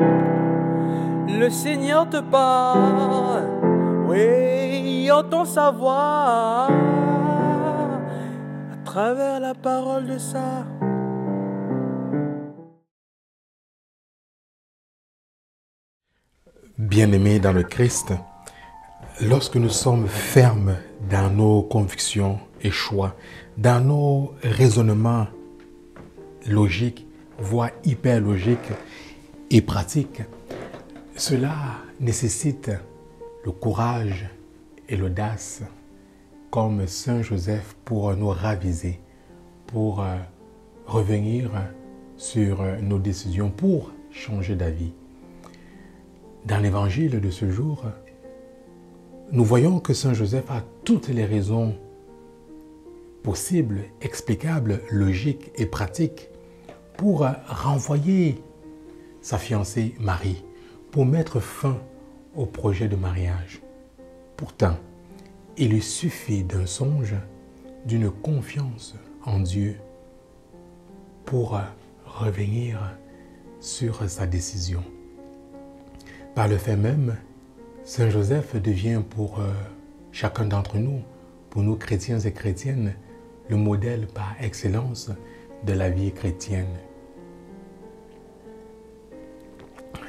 Le Seigneur te parle, oui, entend sa voix à travers la parole de ça. Bien-aimés dans le Christ, lorsque nous sommes fermes dans nos convictions et choix, dans nos raisonnements logiques, voire hyper logiques et pratiques, cela nécessite le courage et l'audace comme Saint Joseph pour nous raviser, pour euh, revenir sur nos décisions, pour changer d'avis. Dans l'évangile de ce jour, nous voyons que Saint Joseph a toutes les raisons possibles, explicables, logiques et pratiques pour renvoyer sa fiancée Marie, pour mettre fin au projet de mariage. Pourtant, il lui suffit d'un songe, d'une confiance en Dieu pour revenir sur sa décision. Par le fait même, Saint Joseph devient pour euh, chacun d'entre nous, pour nous chrétiens et chrétiennes, le modèle par excellence de la vie chrétienne.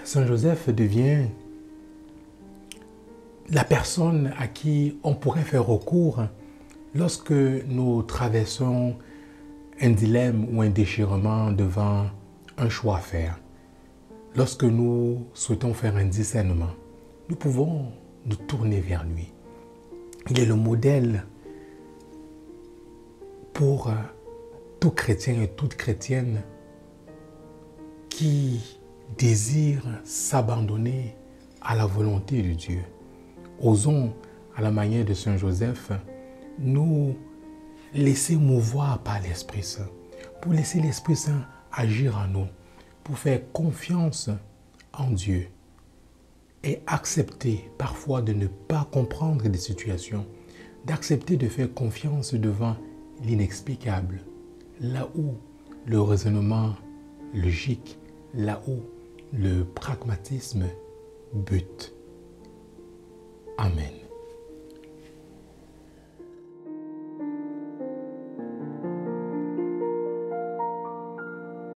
Saint Joseph devient la personne à qui on pourrait faire recours lorsque nous traversons un dilemme ou un déchirement devant un choix à faire. Lorsque nous souhaitons faire un discernement, nous pouvons nous tourner vers lui. Il est le modèle pour tout chrétien et toute chrétienne qui désire s'abandonner à la volonté de Dieu. Osons, à la manière de Saint Joseph, nous laisser mouvoir par l'Esprit Saint, pour laisser l'Esprit Saint agir en nous pour faire confiance en Dieu et accepter parfois de ne pas comprendre des situations, d'accepter de faire confiance devant l'inexplicable, là où le raisonnement logique, là où le pragmatisme bute. Amen.